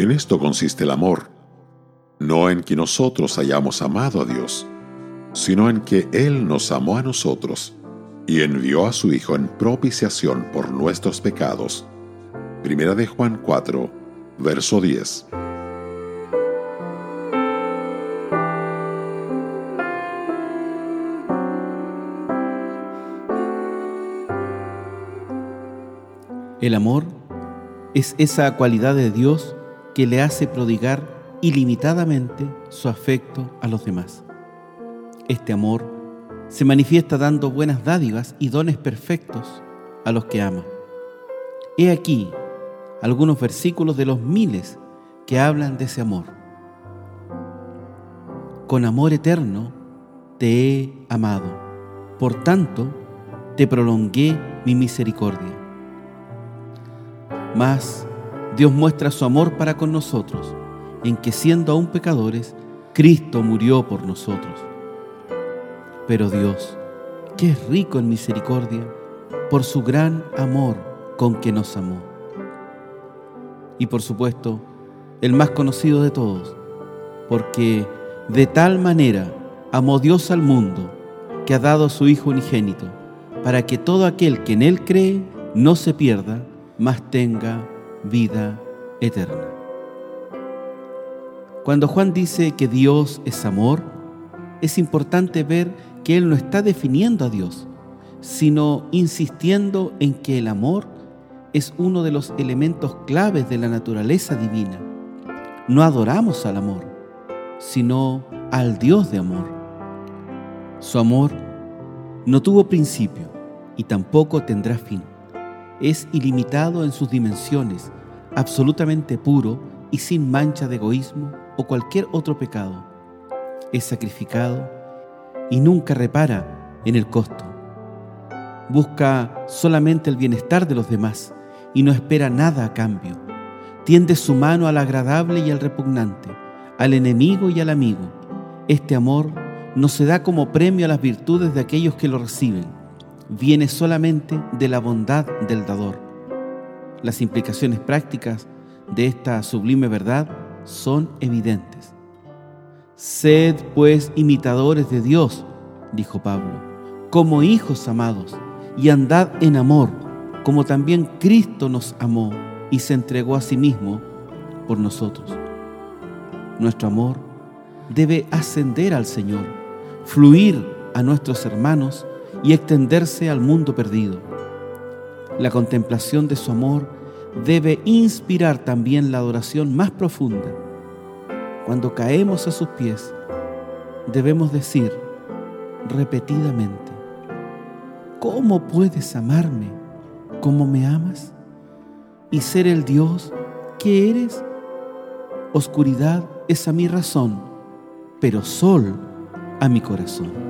En esto consiste el amor, no en que nosotros hayamos amado a Dios, sino en que Él nos amó a nosotros y envió a su Hijo en propiciación por nuestros pecados. Primera de Juan 4, verso 10. El amor es esa cualidad de Dios que le hace prodigar ilimitadamente su afecto a los demás. Este amor se manifiesta dando buenas dádivas y dones perfectos a los que ama. He aquí algunos versículos de los miles que hablan de ese amor. Con amor eterno te he amado, por tanto te prolongué mi misericordia. Mas Dios muestra su amor para con nosotros, en que siendo aún pecadores, Cristo murió por nosotros. Pero Dios, que es rico en misericordia, por su gran amor con que nos amó. Y por supuesto, el más conocido de todos, porque de tal manera amó Dios al mundo, que ha dado a su Hijo unigénito, para que todo aquel que en Él cree no se pierda, mas tenga vida eterna. Cuando Juan dice que Dios es amor, es importante ver que Él no está definiendo a Dios, sino insistiendo en que el amor es uno de los elementos claves de la naturaleza divina. No adoramos al amor, sino al Dios de amor. Su amor no tuvo principio y tampoco tendrá fin es ilimitado en sus dimensiones, absolutamente puro y sin mancha de egoísmo o cualquier otro pecado. Es sacrificado y nunca repara en el costo. Busca solamente el bienestar de los demás y no espera nada a cambio. Tiende su mano al agradable y al repugnante, al enemigo y al amigo. Este amor no se da como premio a las virtudes de aquellos que lo reciben viene solamente de la bondad del dador. Las implicaciones prácticas de esta sublime verdad son evidentes. Sed pues imitadores de Dios, dijo Pablo, como hijos amados, y andad en amor, como también Cristo nos amó y se entregó a sí mismo por nosotros. Nuestro amor debe ascender al Señor, fluir a nuestros hermanos y extenderse al mundo perdido. La contemplación de su amor debe inspirar también la adoración más profunda. Cuando caemos a sus pies, debemos decir repetidamente, ¿cómo puedes amarme como me amas? Y ser el Dios que eres. Oscuridad es a mi razón, pero sol a mi corazón.